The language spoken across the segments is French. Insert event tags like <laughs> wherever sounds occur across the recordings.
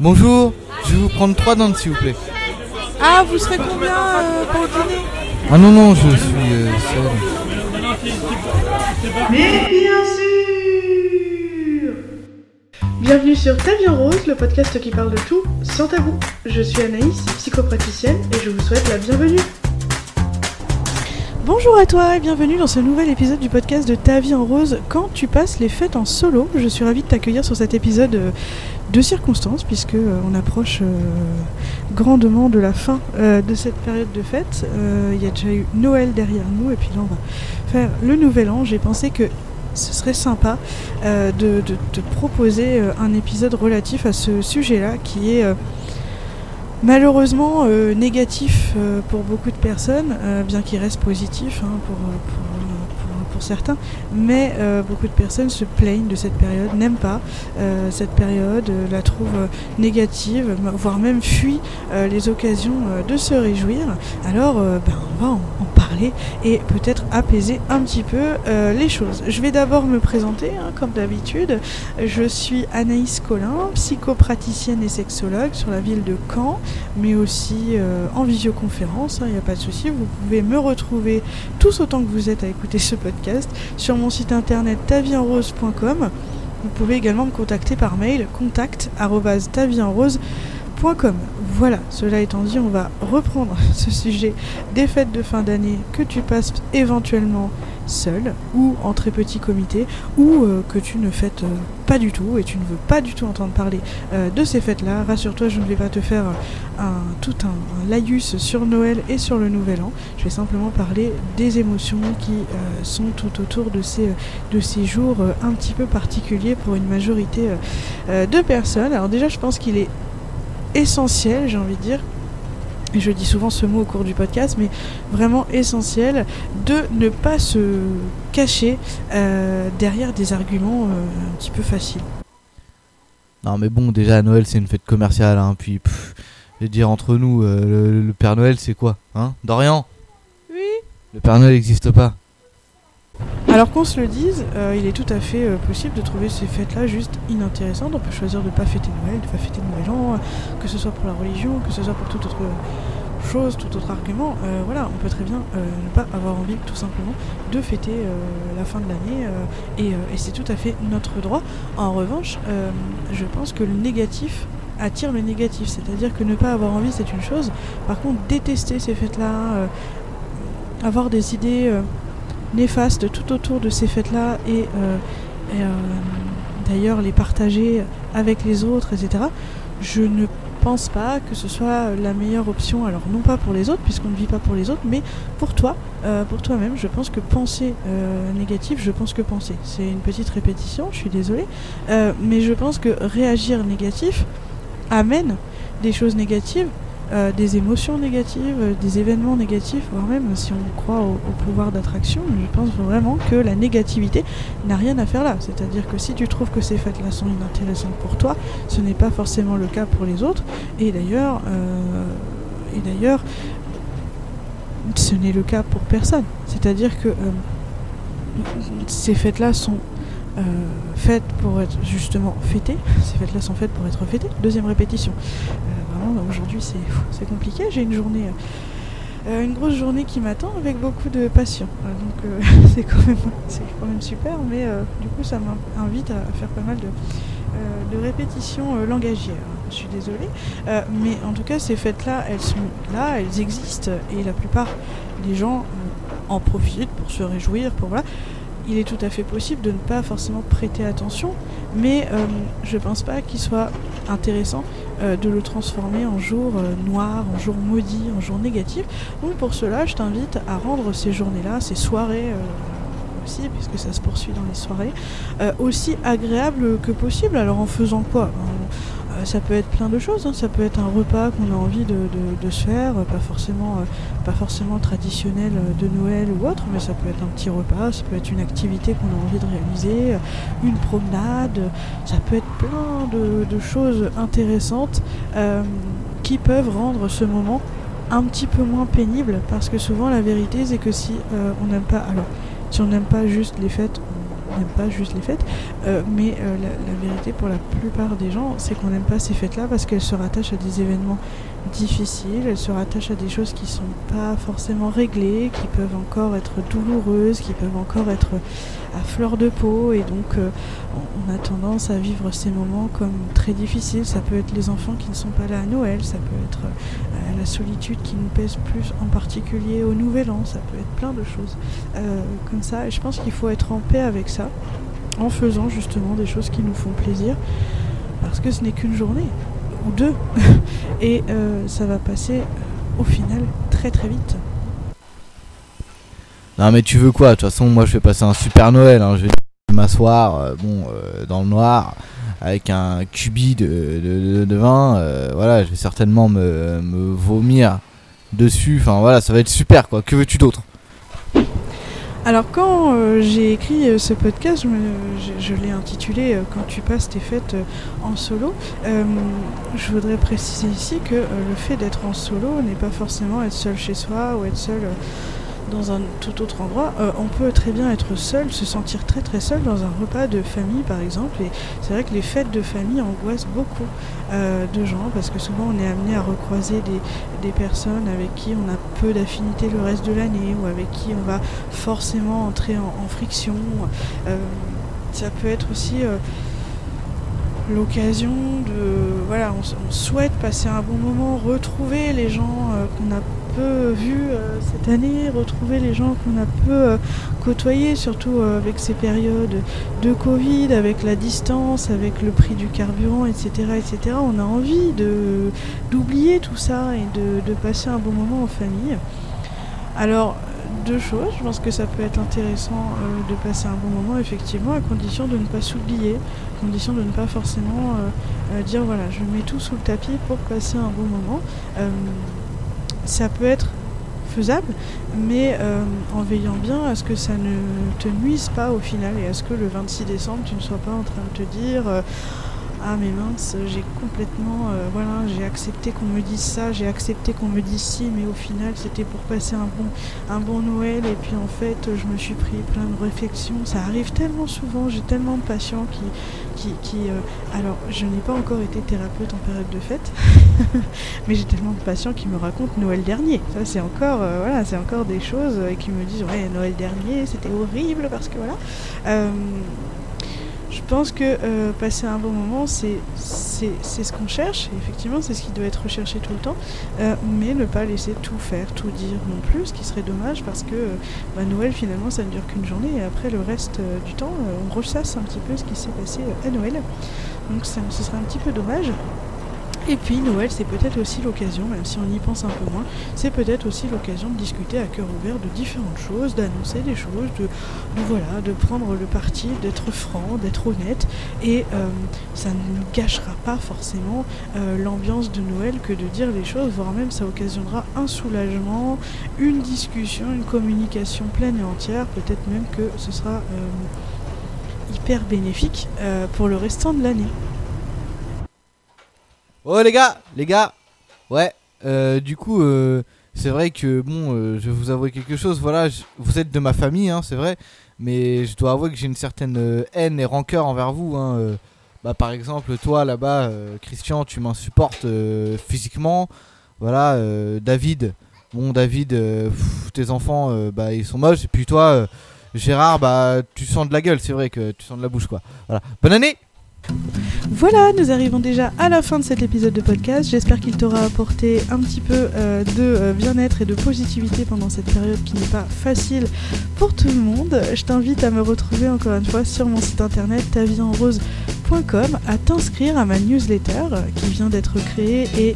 Bonjour, je vais vous prendre trois dents s'il vous plaît. Ah, vous serez combien euh, pour le dîner? Ah non, non, je suis euh, seul. Mais bien sûr Bienvenue sur Ta vie en rose, le podcast qui parle de tout sans tabou. Je suis Anaïs, psychopraticienne, et je vous souhaite la bienvenue. Bonjour à toi et bienvenue dans ce nouvel épisode du podcast de Ta vie en rose quand tu passes les fêtes en solo. Je suis ravie de t'accueillir sur cet épisode euh, de circonstances puisque euh, on approche euh, grandement de la fin de cette période de fête. Il y a déjà eu Noël derrière nous et puis là on va faire le nouvel an. J'ai pensé que ce serait sympa de, te proposer un épisode relatif à ce sujet-là qui est malheureusement euh, négatif euh, pour beaucoup de personnes, euh, bien qu'il reste positif hein, pour, pour, certains, mais beaucoup de personnes se plaignent de cette période, n'aiment pas cette période, la trouvent négative, voire même fuient les occasions de se réjouir. Alors ben, on va en, en parler et peut-être apaiser un petit peu euh, les choses. Je vais d'abord me présenter, hein, comme d'habitude. Je suis Anaïs Collin, psychopraticienne et sexologue sur la ville de Caen, mais aussi euh, en visioconférence, il n'y a pas de souci. Vous pouvez me retrouver tous autant que vous êtes à écouter ce podcast sur mon site internet tavierenrose.com. Vous pouvez également me contacter par mail Voilà, cela étant dit, on va reprendre <laughs> ce sujet des fêtes de fin d'année que tu passes éventuellement seul ou en très petit comité ou euh, que tu ne fêtes euh, pas du tout et tu ne veux pas du tout entendre parler euh, de ces fêtes-là. Rassure-toi, je ne vais pas te faire un, tout un, un laïus sur Noël et sur le Nouvel An. Je vais simplement parler des émotions qui sont tout autour de ces, de ces jours un petit peu particuliers pour une majorité de personnes. Alors déjà, je pense qu'il est essentiel, j'ai envie de dire, et je dis souvent ce mot au cours du podcast, mais vraiment essentiel de ne pas se cacher euh, derrière des arguments euh, un petit peu faciles. Non mais bon, déjà Noël c'est une fête commerciale, hein, puis pff, je vais dire entre nous, euh, le, le Père Noël c'est quoi Hein? Dorian? Oui? Le Père Noël n'existe pas. Alors qu'on se le dise, euh, il est tout à fait euh, possible de trouver ces fêtes-là juste inintéressantes. On peut choisir de ne pas fêter Noël, de ne pas fêter Nouvel An, euh, que ce soit pour la religion, que ce soit pour toute autre chose, tout autre argument. Voilà, on peut très bien ne pas avoir envie tout simplement de fêter la fin de l'année et, c'est tout à fait notre droit. En revanche, je pense que le négatif attire le négatif, c'est-à-dire que ne pas avoir envie c'est une chose, par contre détester ces fêtes-là, avoir des idées néfastes tout autour de ces fêtes-là et, euh, euh, d'ailleurs les partager avec les autres, etc. Je ne pense pas que ce soit la meilleure option. Alors non pas pour les autres, puisqu'on ne vit pas pour les autres, mais pour toi, euh, pour toi-même. Je pense que penser négatif, je pense que penser. C'est une petite répétition, je suis désolée. Mais je pense que réagir négatif amène des choses négatives euh, des émotions négatives, euh, des événements négatifs, voire même si on croit au, pouvoir d'attraction, je pense vraiment que la négativité n'a rien à faire là. C'est-à-dire que si tu trouves que ces fêtes-là sont inintéressantes pour toi, ce n'est pas forcément le cas pour les autres. Et d'ailleurs, euh, et d'ailleurs, ce n'est le cas pour personne. C'est-à-dire que ces fêtes-là sont faites pour être justement fêtées. Ces fêtes-là sont faites pour être fêtées. Deuxième répétition. Aujourd'hui, c'est compliqué. J'ai une journée. euh, une grosse journée qui m'attend avec beaucoup de passion. Euh, donc euh, <laughs> c'est quand, même- super, mais du coup ça m'invite à faire pas mal de, répétitions langagières. Je suis désolée. Mais en tout cas, ces fêtes-là, elles sont là, elles existent, et la plupart des gens en profitent pour se réjouir, pour voilà. Il est tout à fait possible de ne pas forcément prêter attention, mais euh, je pense pas qu'il soit intéressant euh, de le transformer en jour euh, noir, en jour maudit, en jour négatif. Donc pour cela, je t'invite à rendre ces journées-là, ces soirées euh, aussi, puisque ça se poursuit dans les soirées, aussi agréables que possible. Alors en faisant quoi Euh, ça peut être plein de choses, hein. ça peut être un repas qu'on a envie de, se faire, euh, pas forcément, euh, pas forcément traditionnel euh, de Noël ou autre, mais ça peut être un petit repas, ça peut être une activité qu'on a envie de réaliser, une promenade, ça peut être plein de, choses intéressantes qui peuvent rendre ce moment un petit peu moins pénible, parce que souvent la vérité c'est que si on n'aime pas, alors si on n'aime pas juste les fêtes, n'aime pas juste les fêtes. Euh, mais euh, la, vérité pour la plupart des gens, c'est qu'on n'aime pas ces fêtes-là parce qu'elles se rattachent à des événements difficiles, elles se rattachent à des choses qui sont pas forcément réglées, qui peuvent encore être douloureuses, qui peuvent encore être à fleur de peau et donc euh, on a tendance à vivre ces moments comme très difficiles. Ça peut être les enfants qui ne sont pas là à Noël, ça peut être la solitude qui nous pèse plus en particulier au Nouvel An, ça peut être plein de choses euh, comme ça. Et je pense qu'il faut être en paix avec ça en faisant justement des choses qui nous font plaisir parce que ce n'est qu'une journée ou deux <laughs> et euh, ça va passer euh, au final très très vite. Non mais tu veux quoi? De toute façon moi je vais passer un super Noël, hein. je vais m'asseoir bon dans le noir avec un cubi de, de, vin, euh, voilà je vais certainement me, vomir dessus, enfin voilà ça va être super quoi, que veux-tu d'autre? Alors quand euh, j'ai écrit euh, ce podcast, je, l'ai intitulé Quand tu passes tes fêtes en solo, je voudrais préciser ici que le fait d'être en solo n'est pas forcément être seul chez soi ou être seul dans un tout autre endroit. Euh, on peut très bien être seul, se sentir très très seul dans un repas de famille par exemple. Et c'est vrai que les fêtes de famille angoissent beaucoup euh, de gens parce que souvent on est amené à recroiser des, des personnes avec qui on a peu d'affinité le reste de l'année ou avec qui on va forcément entrer en, friction. Euh, ça peut être aussi l'occasion de... Voilà, on, on souhaite passer un bon moment, retrouver les gens qu'on a peu vus euh, cette année, retrouver les gens qu'on a peu euh, côtoyés, surtout euh, avec ces périodes de Covid, avec la distance, avec le prix du carburant, etc. etc. On a envie d'oublier tout ça et de, de passer un bon moment en famille. Alors, deux choses. Je pense que ça peut être intéressant de passer un bon moment, effectivement, à condition de ne pas s'oublier, à condition de ne pas forcément dire voilà, je mets tout sous le tapis pour passer un bon moment. Ça peut être faisable, mais euh, en veillant bien à ce que ça ne te nuise pas au final et à ce que le 26 décembre, tu ne sois pas en train de te dire euh, ah mais mince, j'ai complètement, euh, voilà, j'ai accepté qu'on me dise ça, j'ai accepté qu'on me dise si, mais au final c'était pour passer un bon, un bon Noël et puis en fait je me suis pris plein de réflexions. Ça arrive tellement souvent, j'ai tellement de patients qui, qui, qui euh, alors je n'ai pas encore été thérapeute en période de fête, <laughs> mais j'ai tellement de patients qui me racontent Noël dernier. Ça c'est encore, euh, voilà, c'est encore des choses et qui me disent ouais Noël dernier c'était horrible parce que voilà. Je pense que euh, passer un bon moment, c'est ce qu'on cherche. Effectivement, c'est ce qui doit être recherché tout le temps. Euh, mais ne pas laisser tout faire, tout dire non plus, ce qui serait dommage parce que euh, bah, Noël, finalement, ça ne dure qu'une journée. Et après, le reste du temps, on ressasse un petit peu ce qui s'est passé à Noël. Donc ce serait un petit peu dommage. Et puis Noël, c'est peut-être aussi l'occasion, même si on y pense un peu moins, c'est peut-être aussi l'occasion de discuter à cœur ouvert de différentes choses, d'annoncer des choses, de, voilà, de prendre le parti, d'être franc, d'être honnête. Et euh, ça ne gâchera pas forcément euh, l'ambiance de Noël que de dire les choses, voire même ça occasionnera un soulagement, une discussion, une communication pleine et entière. Peut-être même que ce sera euh, hyper bénéfique pour le restant de l'année. Oh les gars, les gars, ouais, euh, du coup, euh, c'est vrai que bon, euh, je vais vous avouer quelque chose, voilà, vous êtes de ma famille, hein, c'est vrai, mais je dois avouer que j'ai une certaine haine et rancœur envers vous. Hein, bah, par exemple, toi là-bas, Christian, tu m'insupportes physiquement, voilà, David, bon, David, tes enfants, bah, ils sont moches, et puis toi, Gérard, bah, tu sens de la gueule, c'est vrai que tu sens de la bouche, quoi. Voilà, bonne année! Voilà, nous arrivons déjà à la fin de cet épisode de podcast. J'espère qu'il t'aura apporté un petit peu euh, de euh, bien-être et de positivité pendant cette période qui n'est pas facile pour tout le monde. Je t'invite à me retrouver encore une fois sur mon site internet taviedenrose.com, à t'inscrire à ma newsletter euh, qui vient d'être créée et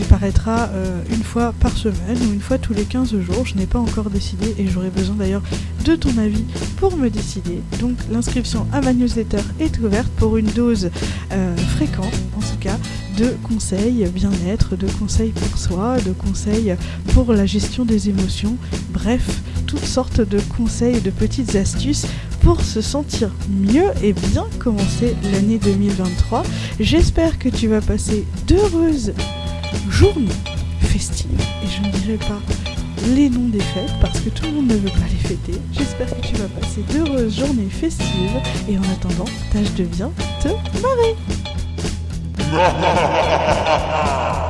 qui paraîtra euh, une fois par semaine ou une fois tous les 15 jours. Je n'ai pas encore décidé et j'aurai besoin d'ailleurs de ton avis pour me décider. Donc l'inscription à ma newsletter est ouverte pour une dose euh, fréquente, en tout cas, de conseils bien-être, de conseils pour soi, de conseils pour la gestion des émotions, bref, toutes sortes de conseils et de petites astuces pour se sentir mieux et bien commencer l'année 2023. J'espère que tu vas passer d'heureuses journées festives, et je ne dirais pas les noms des fêtes parce que tout le monde ne veut pas les fêter. J'espère que tu vas passer d'heureuses journées festives et en attendant, tâche de bien te marrer. <laughs>